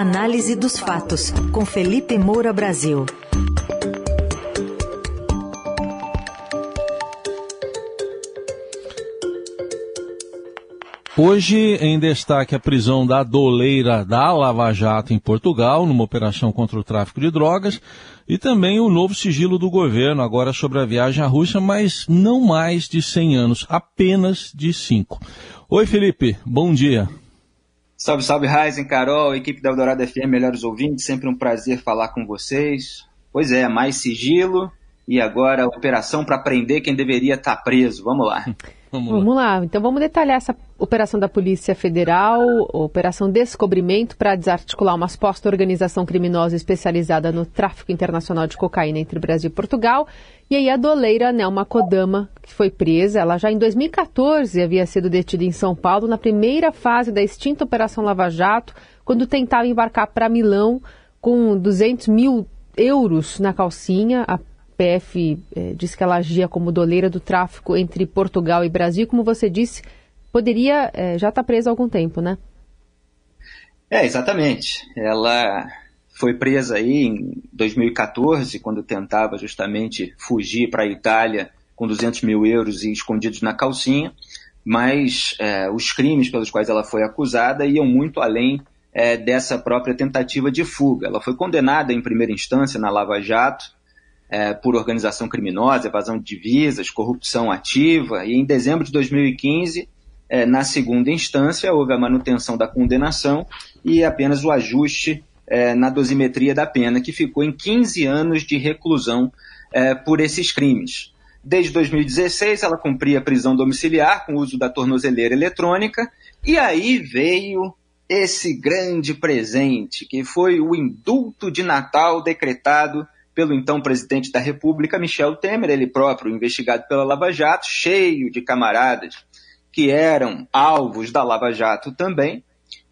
Análise dos fatos, com Felipe Moura Brasil. Hoje, em destaque, a prisão da doleira da Lava Jato em Portugal, numa operação contra o tráfico de drogas, e também o novo sigilo do governo, agora sobre a viagem à Rússia, mas não mais de 100 anos, apenas de 5. Oi, Felipe, bom dia. Salve, salve, Raizen, Carol, equipe da Eldorado FM, melhores ouvintes, sempre um prazer falar com vocês. Pois é, mais sigilo e agora operação para prender quem deveria estar tá preso. Vamos lá. Vamos, vamos lá. lá. Então vamos detalhar essa operação da Polícia Federal, operação Descobrimento para desarticular uma suposta organização criminosa especializada no tráfico internacional de cocaína entre Brasil e Portugal. E aí a doleira Nelma Kodama, que foi presa, ela já em 2014 havia sido detida em São Paulo na primeira fase da extinta Operação Lava Jato, quando tentava embarcar para Milão com 200 mil euros na calcinha. A PF eh, diz que ela agia como doleira do tráfico entre Portugal e Brasil. Como você disse, poderia eh, já estar tá presa há algum tempo, né? É, exatamente. Ela foi presa aí em 2014, quando tentava justamente fugir para a Itália com 200 mil euros e escondidos na calcinha, mas é, os crimes pelos quais ela foi acusada iam muito além é, dessa própria tentativa de fuga. Ela foi condenada em primeira instância na Lava Jato, é, por organização criminosa, evasão de divisas, corrupção ativa, e em dezembro de 2015, é, na segunda instância, houve a manutenção da condenação e apenas o ajuste é, na dosimetria da pena, que ficou em 15 anos de reclusão é, por esses crimes. Desde 2016, ela cumpria prisão domiciliar com o uso da tornozeleira eletrônica, e aí veio esse grande presente, que foi o indulto de Natal decretado pelo então presidente da República, Michel Temer, ele próprio investigado pela Lava Jato, cheio de camaradas que eram alvos da Lava Jato também,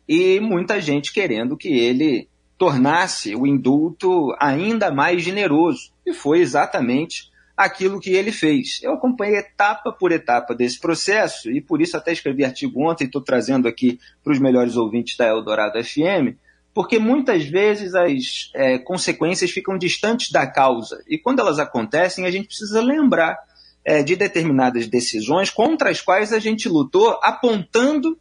e muita gente querendo que ele tornasse o indulto ainda mais generoso. E foi exatamente aquilo que ele fez. Eu acompanhei etapa por etapa desse processo e por isso até escrevi artigo ontem, estou trazendo aqui para os melhores ouvintes da Eldorado FM, porque muitas vezes as é, consequências ficam distantes da causa. E quando elas acontecem, a gente precisa lembrar é, de determinadas decisões contra as quais a gente lutou, apontando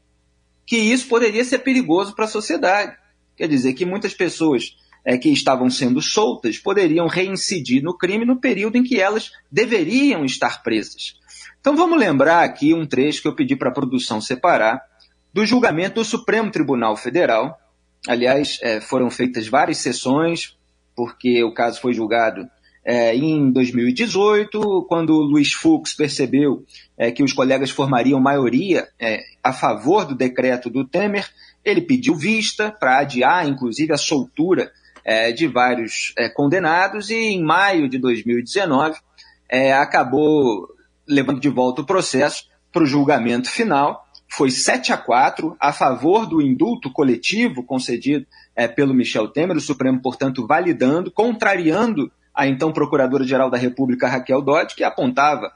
que isso poderia ser perigoso para a sociedade. Quer dizer, que muitas pessoas é, que estavam sendo soltas poderiam reincidir no crime no período em que elas deveriam estar presas. Então vamos lembrar aqui um trecho que eu pedi para a produção separar do julgamento do Supremo Tribunal Federal, Aliás, é, foram feitas várias sessões, porque o caso foi julgado é, em 2018, quando o Luiz Fux percebeu é, que os colegas formariam maioria é, a favor do decreto do Temer, ele pediu vista para adiar, inclusive, a soltura é, de vários é, condenados e, em maio de 2019, acabou levando de volta o processo para o julgamento final foi 7 a 4 a favor do indulto coletivo concedido é, pelo Michel Temer, o Supremo, portanto, validando, contrariando a então Procuradora-Geral da República, Raquel Dodge, que apontava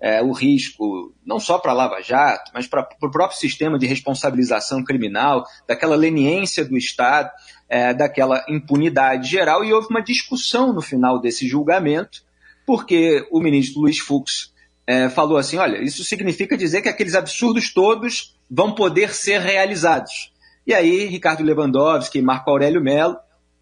é, o risco não só para a Lava Jato, mas para o próprio sistema de responsabilização criminal, daquela leniência do Estado, é, daquela impunidade geral, e houve uma discussão no final desse julgamento, porque o ministro Luiz Fux é, falou assim: olha, isso significa dizer que aqueles absurdos todos vão poder ser realizados. E aí, Ricardo Lewandowski e Marco Aurélio Mello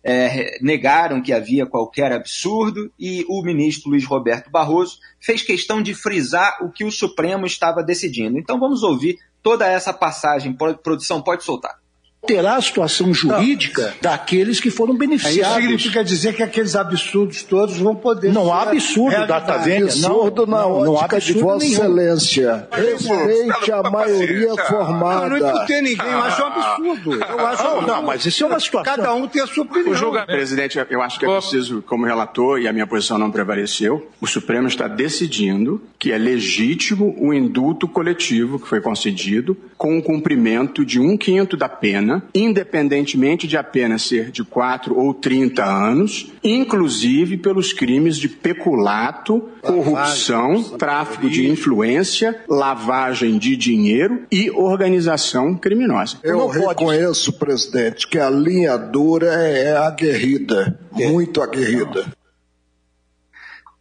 é, negaram que havia qualquer absurdo e o ministro Luiz Roberto Barroso fez questão de frisar o que o Supremo estava decidindo. Então vamos ouvir toda essa passagem. Produção, pode soltar terá a situação jurídica não. daqueles que foram beneficiados. Isso significa dizer que aqueles absurdos todos vão poder. Não há absurdo, data vênia. Absurdo na não, não há de Vossa nenhum. Excelência. Respeite a maioria formada. Não, não tem ninguém. Eu acho um absurdo. Eu acho não, não, mas isso é uma situação. Cada um tem a sua opinião. O julgamento. Presidente, eu acho que é preciso, como relator, e a minha posição não prevaleceu, o Supremo está decidindo que é legítimo o indulto coletivo que foi concedido com o cumprimento de um quinto da pena pena, independentemente de a pena ser de 4 ou 30 anos, inclusive pelos crimes de peculato, corrupção, tráfico de influência, lavagem de dinheiro e organização criminosa. Eu reconheço, presidente, que a linha dura é aguerrida, muito aguerrida.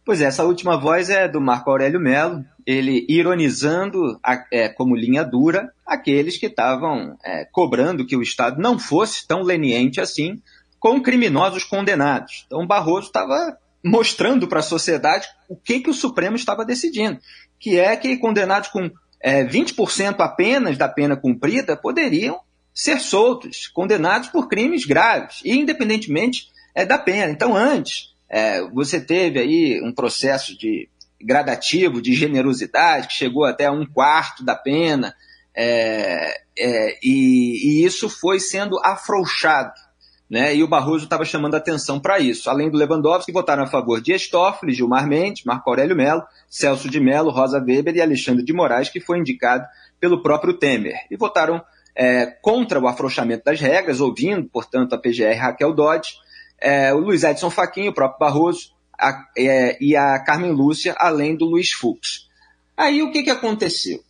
Pois é, essa última voz é do Marco Aurélio Melo, ele ironizando a, é, como linha dura aqueles que estavam é, cobrando que o Estado não fosse tão leniente assim com criminosos condenados. Então Barroso estava mostrando para a sociedade o que, que o Supremo estava decidindo, que é que condenados com é, 20% apenas da pena cumprida poderiam ser soltos, condenados por crimes graves, independentemente é, da pena. Então, antes, é, você teve aí um processo de gradativo de generosidade, que chegou até um quarto da pena, é, é, e, e, isso foi sendo afrouxado. Né? E o Barroso estava chamando atenção para isso. Além do Lewandowski, votaram a favor de Estófilo, Gilmar Mendes, Marco Aurélio Melo, Celso de Mello, Rosa Weber e Alexandre de Moraes, que foi indicado pelo próprio Temer. E votaram é, contra o afrouxamento das regras, ouvindo, portanto, a PGR Raquel Dodge, é, o Luiz Edson Fachin, o próprio Barroso, a, é, e a Carmen Lúcia, além do Luiz Fux. Aí o que, que aconteceu?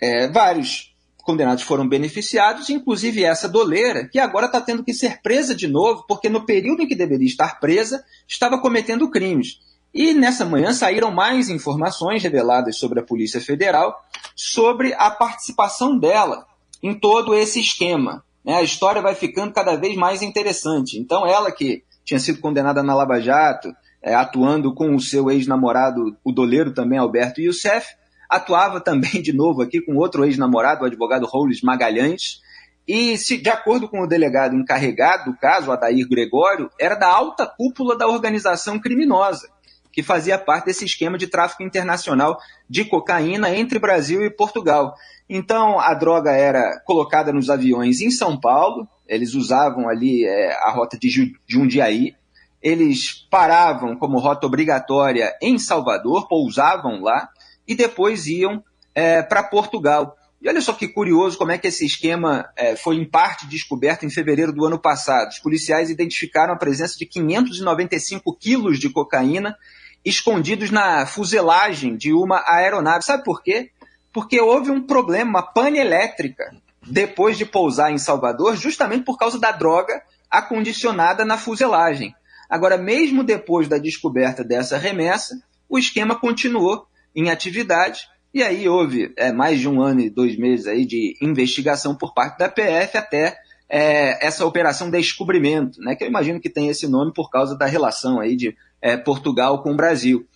É, vários condenados foram beneficiados, inclusive essa doleira, que agora está tendo que ser presa de novo, porque no período em que deveria estar presa, estava cometendo crimes. E nessa manhã saíram mais informações reveladas sobre a Polícia Federal sobre a participação dela em todo esse esquema. Né? A história vai ficando cada vez mais interessante. Então, ela que tinha sido condenada na Lava Jato, é, atuando com o seu ex-namorado, o doleiro também, Alberto Youssef, atuava também de novo aqui com outro ex-namorado, o advogado Roules Magalhães, e, se, de acordo com o delegado encarregado do caso, Adair Gregório, era da alta cúpula da organização criminosa, que fazia parte desse esquema de tráfico internacional de cocaína entre Brasil e Portugal. Então, a droga era colocada nos aviões em São Paulo, eles usavam ali é, a rota de Jundiaí, eles paravam como rota obrigatória em Salvador, pousavam lá e depois iam é, para Portugal. E olha só que curioso como é que esse esquema é, foi em parte descoberto em fevereiro do ano passado. Os policiais identificaram a presença de 595 quilos de cocaína escondidos na fuselagem de uma aeronave. Sabe por quê? Porque houve um problema, uma pane elétrica, depois de pousar em Salvador, justamente por causa da droga acondicionada na fuselagem. Agora, mesmo depois da descoberta dessa remessa, o esquema continuou em atividade e aí houve é, mais de um ano e dois meses aí de investigação por parte da PF até é, essa operação descobrimento, né, que eu imagino que tem esse nome por causa da relação aí de é, Portugal com o Brasil.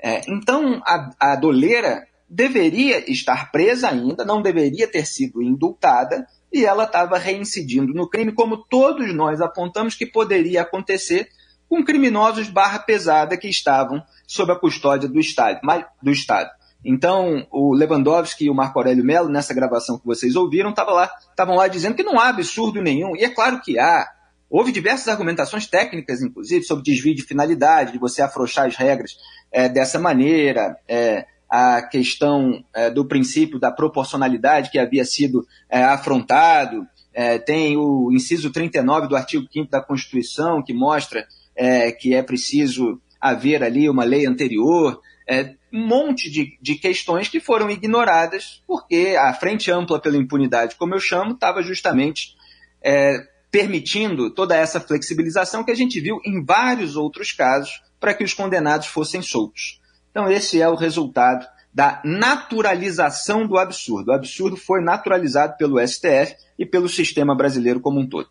É, então, a, a doleira deveria estar presa ainda, não deveria ter sido indultada, e ela estava reincidindo no crime, como todos nós apontamos que poderia acontecer com criminosos barra pesada que estavam sob a custódia do Estado. Do Estado. Então, o Lewandowski e o Marco Aurélio Melo, nessa gravação que vocês ouviram, estavam lá, lá dizendo que não há absurdo nenhum. E é claro que há. Houve diversas argumentações técnicas, inclusive, sobre desvio de finalidade, de você afrouxar as regras é, dessa maneira, é, a questão é, do princípio da proporcionalidade que havia sido é, afrontado. É, tem o inciso 39 do artigo 5 da Constituição, que mostra é, que é preciso haver ali uma lei anterior, é, um monte de, de questões que foram ignoradas, porque a Frente Ampla pela Impunidade, como eu chamo, estava justamente é, permitindo toda essa flexibilização que a gente viu em vários outros casos para que os condenados fossem soltos. Então, esse é o resultado da naturalização do absurdo. O absurdo foi naturalizado pelo STF e pelo sistema brasileiro como um todo.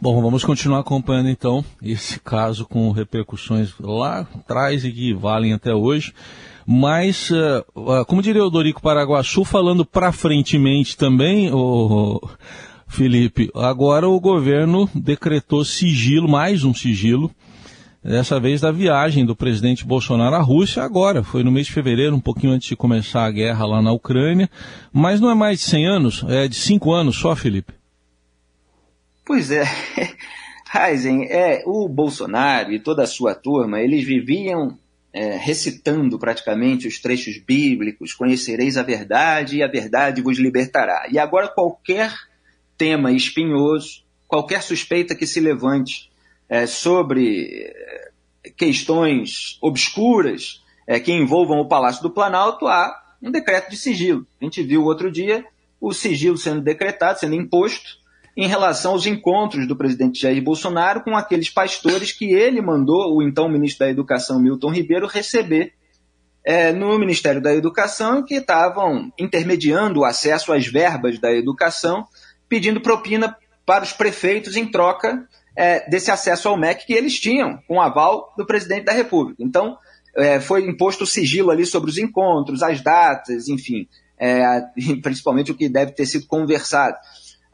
Bom, vamos continuar acompanhando então esse caso com repercussões lá atrás e que valem até hoje. Mas, uh, como diria o Dorico Paraguaçu, falando para frentemente também, o Felipe, agora o governo decretou sigilo, mais um sigilo, dessa vez da viagem do presidente Bolsonaro à Rússia, agora, foi no mês de fevereiro, um pouquinho antes de começar a guerra lá na Ucrânia, mas não é mais de 100 anos, é de 5 anos só, Felipe. Pois é. Heisen, é, o Bolsonaro e toda a sua turma, eles viviam é, recitando praticamente os trechos bíblicos, conhecereis a verdade e a verdade vos libertará. E agora qualquer tema espinhoso, qualquer suspeita que se levante é, sobre é, questões obscuras é, que envolvam o Palácio do Planalto, há um decreto de sigilo. A gente viu outro dia o sigilo sendo decretado, sendo imposto, em relação aos encontros do presidente Jair Bolsonaro com aqueles pastores que ele mandou o então ministro da Educação, Milton Ribeiro, receber é, no Ministério da Educação, que estavam intermediando o acesso às verbas da educação, pedindo propina para os prefeitos em troca é, desse acesso ao MEC que eles tinham, com aval do presidente da República. Então, é, foi imposto o sigilo ali sobre os encontros, as datas, enfim, é, principalmente o que deve ter sido conversado.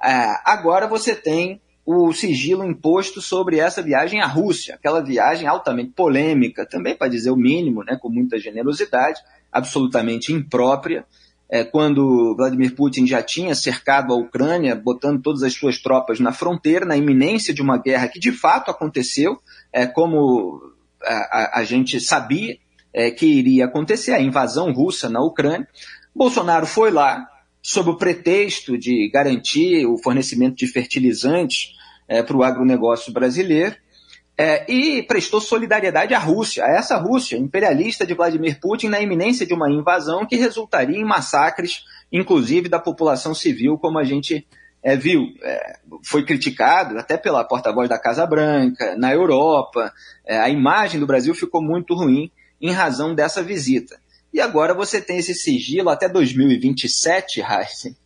É, agora você tem o sigilo imposto sobre essa viagem à Rússia, aquela viagem altamente polêmica, também para dizer o mínimo, né, com muita generosidade, absolutamente imprópria, é, quando Vladimir Putin já tinha cercado a Ucrânia, botando todas as suas tropas na fronteira, na iminência de uma guerra que de fato aconteceu, é, como a, a, a gente sabia é, que iria acontecer, a invasão russa na Ucrânia. Bolsonaro foi lá, sob o pretexto de garantir o fornecimento de fertilizantes é, para o agronegócio brasileiro, é, e prestou solidariedade à Rússia, a essa Rússia imperialista de Vladimir Putin na iminência de uma invasão que resultaria em massacres, inclusive da população civil, como a gente é, viu. É, foi criticado até pela porta-voz da Casa Branca, na Europa, é, a imagem do Brasil ficou muito ruim em razão dessa visita. E agora você tem esse sigilo até 2027, Heisen.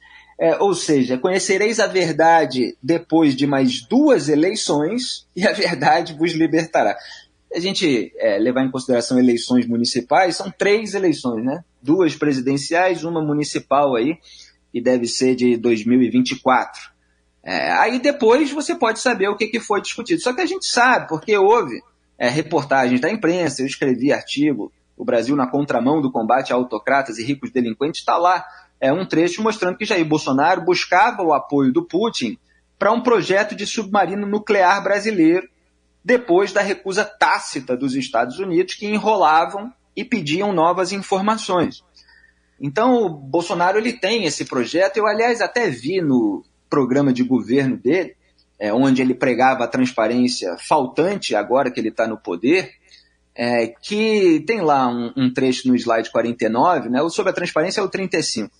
É, ou seja, conhecereis a verdade depois de mais duas eleições e a verdade vos libertará. A gente é, levar em consideração eleições municipais, são três eleições, né? Duas presidenciais, uma municipal aí, e deve ser de 2024. É, aí depois você pode saber o que, que foi discutido. Só que a gente sabe, porque houve é, reportagens da imprensa, eu escrevi artigo o Brasil na contramão do combate a autocratas e ricos delinquentes, está lá é, um trecho mostrando que Jair Bolsonaro buscava o apoio do Putin para um projeto de submarino nuclear brasileiro, depois da recusa tácita dos Estados Unidos, que enrolavam e pediam novas informações. Então, o Bolsonaro ele tem esse projeto. Eu, aliás, até vi no programa de governo dele, é, onde ele pregava a transparência faltante agora que ele está no poder, é, que tem lá um, um, trecho no slide 49, né, sobre a transparência é o 35.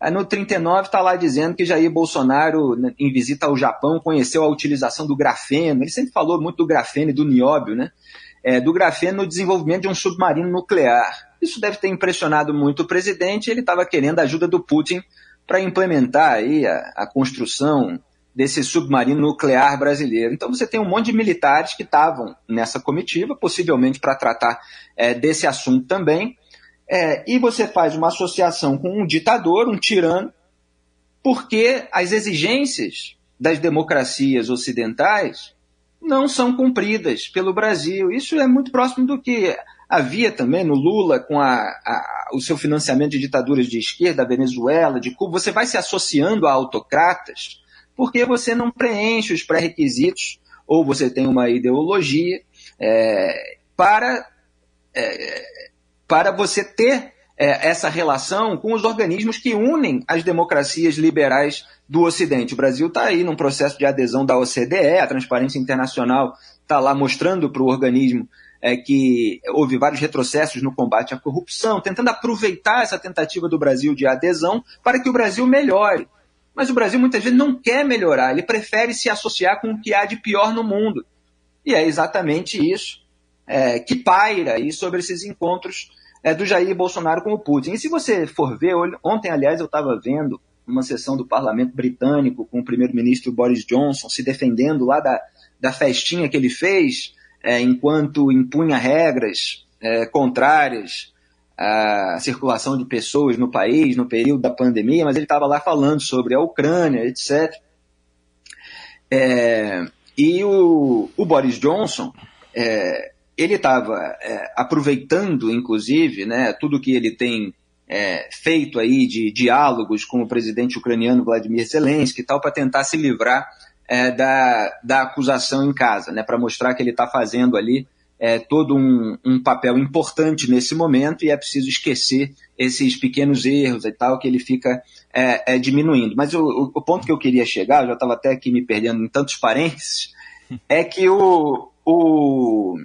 Aí no 39 está lá dizendo que Jair Bolsonaro, né, em visita ao Japão, conheceu a utilização do grafeno. Ele sempre falou muito do grafeno e do nióbio, né? É, do grafeno no desenvolvimento de um submarino nuclear. Isso deve ter impressionado muito o presidente. Ele estava querendo a ajuda do Putin para implementar aí a, a construção desse submarino nuclear brasileiro. Então você tem um monte de militares que estavam nessa comitiva, possivelmente para tratar é, desse assunto também, é, e você faz uma associação com um ditador, um tirano, porque as exigências das democracias ocidentais não são cumpridas pelo Brasil. Isso é muito próximo do que havia também no Lula com a, a, o seu financiamento de ditaduras de esquerda, da Venezuela, de Cuba. Você vai se associando a autocratas porque você não preenche os pré-requisitos ou você tem uma ideologia é, para, é, para você ter é, essa relação com os organismos que unem as democracias liberais do Ocidente. O Brasil está aí num processo de adesão da OCDE, a Transparência Internacional está lá mostrando para o organismo é, que houve vários retrocessos no combate à corrupção, tentando aproveitar essa tentativa do Brasil de adesão para que o Brasil melhore. Mas o Brasil muitas vezes não quer melhorar, ele prefere se associar com o que há de pior no mundo. E é exatamente isso é, que paira aí sobre esses encontros é, do Jair Bolsonaro com o Putin. E se você for ver, ontem, aliás, eu estava vendo uma sessão do parlamento britânico com o primeiro-ministro Boris Johnson se defendendo lá da, da festinha que ele fez é, enquanto impunha regras é, contrárias a circulação de pessoas no país no período da pandemia, mas ele estava lá falando sobre a Ucrânia, etc. É, e o, o, Boris Johnson, é, ele estava é, aproveitando, inclusive, né, tudo que ele tem é, feito aí de diálogos com o presidente ucraniano Vladimir Zelensky e tal, para tentar se livrar é, da, da acusação em casa, né, para mostrar que ele está fazendo ali é, todo um, um, papel importante nesse momento e é preciso esquecer esses pequenos erros e tal que ele fica é, é, diminuindo. Mas o, o, ponto que eu queria chegar, eu já estava até aqui me perdendo em tantos parênteses, é que o, o,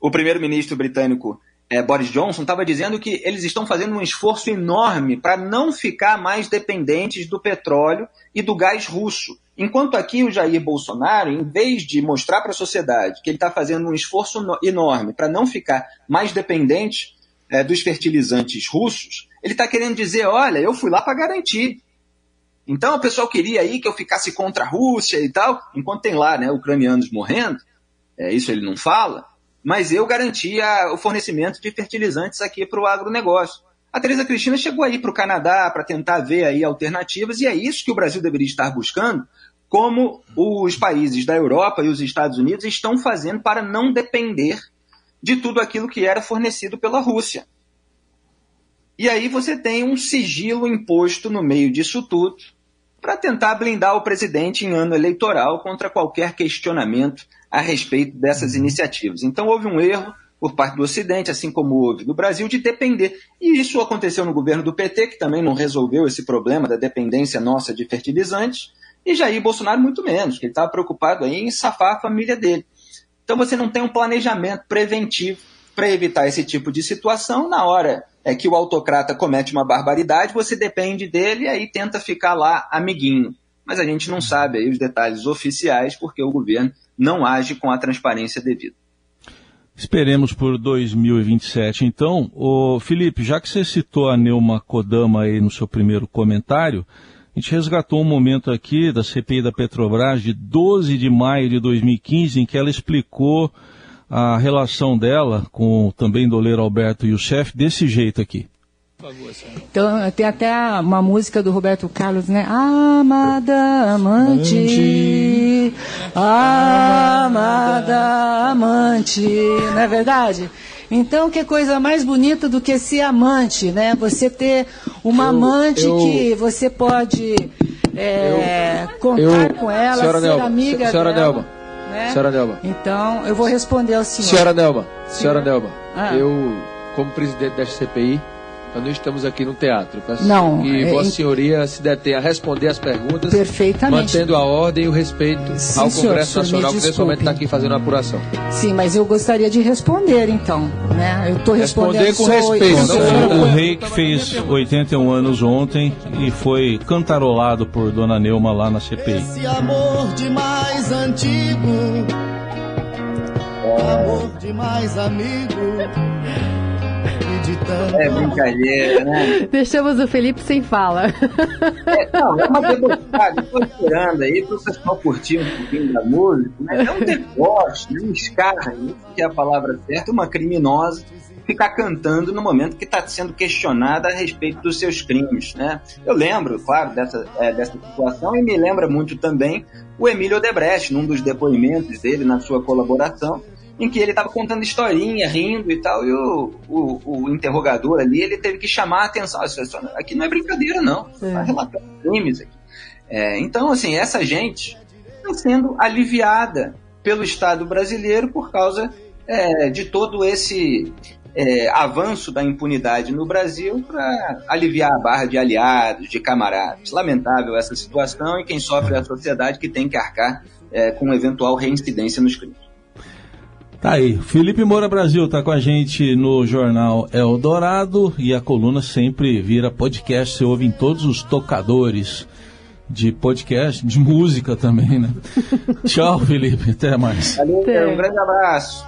o primeiro-ministro britânico é, Boris Johnson estava dizendo que eles estão fazendo um esforço enorme para não ficar mais dependentes do petróleo e do gás russo. Enquanto aqui o Jair Bolsonaro, em vez de mostrar para a sociedade que ele está fazendo um esforço enorme para não ficar mais dependente é, dos fertilizantes russos, ele está querendo dizer: olha, eu fui lá para garantir. Então o pessoal queria aí que eu ficasse contra a Rússia e tal, enquanto tem lá né, ucranianos morrendo, é, isso ele não fala mas eu garantia o fornecimento de fertilizantes aqui para o agronegócio. A Tereza Cristina chegou aí para o Canadá para tentar ver aí alternativas, e é isso que o Brasil deveria estar buscando, como os países da Europa e os Estados Unidos estão fazendo para não depender de tudo aquilo que era fornecido pela Rússia. E aí você tem um sigilo imposto no meio disso tudo para tentar blindar o presidente em ano eleitoral contra qualquer questionamento a respeito dessas uhum. iniciativas. Então houve um erro por parte do Ocidente, assim como houve no Brasil, de depender. E isso aconteceu no governo do PT, que também não resolveu esse problema da dependência nossa de fertilizantes, e Jair Bolsonaro muito menos, que ele estava preocupado em safar a família dele. Então você não tem um planejamento preventivo para evitar esse tipo de situação. Na hora é que o autocrata comete uma barbaridade, você depende dele e aí tenta ficar lá amiguinho. Mas a gente não sabe aí os detalhes oficiais, porque o governo não age com a transparência devida. Esperemos por 2027. Então, o Felipe, já que você citou a Neuma Kodama aí no seu primeiro comentário, a gente resgatou um momento aqui da CPI da Petrobras de 12 de maio de 2015, em que ela explicou a relação dela com também Doleiro Alberto chefe desse jeito aqui. Então, tem até uma música do Roberto Carlos, né? Amada amante, amada amante, não é verdade? Então, que coisa mais bonita do que ser amante, né? Você ter uma eu, amante eu, que você pode é, eu, contar com ela, ser amiga senhora dela. Nelba, né? Senhora Nelba. Então, eu vou responder ao senhor. Senhora Nelba, senhora Nelba, ah. eu, como presidente desta CPI, nós não estamos aqui no teatro. Peço não. Que é, Vossa Senhoria se detém a responder as perguntas. Perfeitamente. Mantendo a ordem e o respeito Sim, ao senhor, Congresso Nacional, que nesse momento está aqui fazendo a apuração. Sim, mas eu gostaria de responder então. Né? Eu estou respondendo. Responder com respeito. Não, o rei que fez 81 anos ontem e foi cantarolado por Dona Neuma lá na CPI. Esse amor demais antigo, amor demais amigo de tanto. É brincadeira, né? Deixamos o Felipe sem fala. É, não, é uma debochada. Estou esperando aí para o pessoal curtir um pouquinho da música. Né? É um deboche, um escarro, que é a palavra certa, uma criminosa ficar cantando no momento que está sendo questionada a respeito dos seus crimes, né? Eu lembro, claro, dessa, é, dessa situação e me lembra muito também o Emílio Odebrecht, num dos depoimentos dele na sua colaboração, em que ele estava contando historinha, rindo e tal, e o, o, o, interrogador ali, ele teve que chamar a atenção, aqui não é brincadeira não, está relatando crimes aqui. É, então, assim, essa gente está sendo aliviada pelo Estado brasileiro por causa é, de todo esse é, avanço da impunidade no Brasil para aliviar a barra de aliados, de camaradas. Lamentável essa situação e quem sofre é a sociedade que tem que arcar é, com eventual reincidência nos crimes. Tá aí. Felipe Moura Brasil está com a gente no jornal Eldorado e a coluna sempre vira podcast. Você ouve em todos os tocadores de podcast, de música também, né? Tchau, Felipe. Até mais. Valeu, um grande abraço.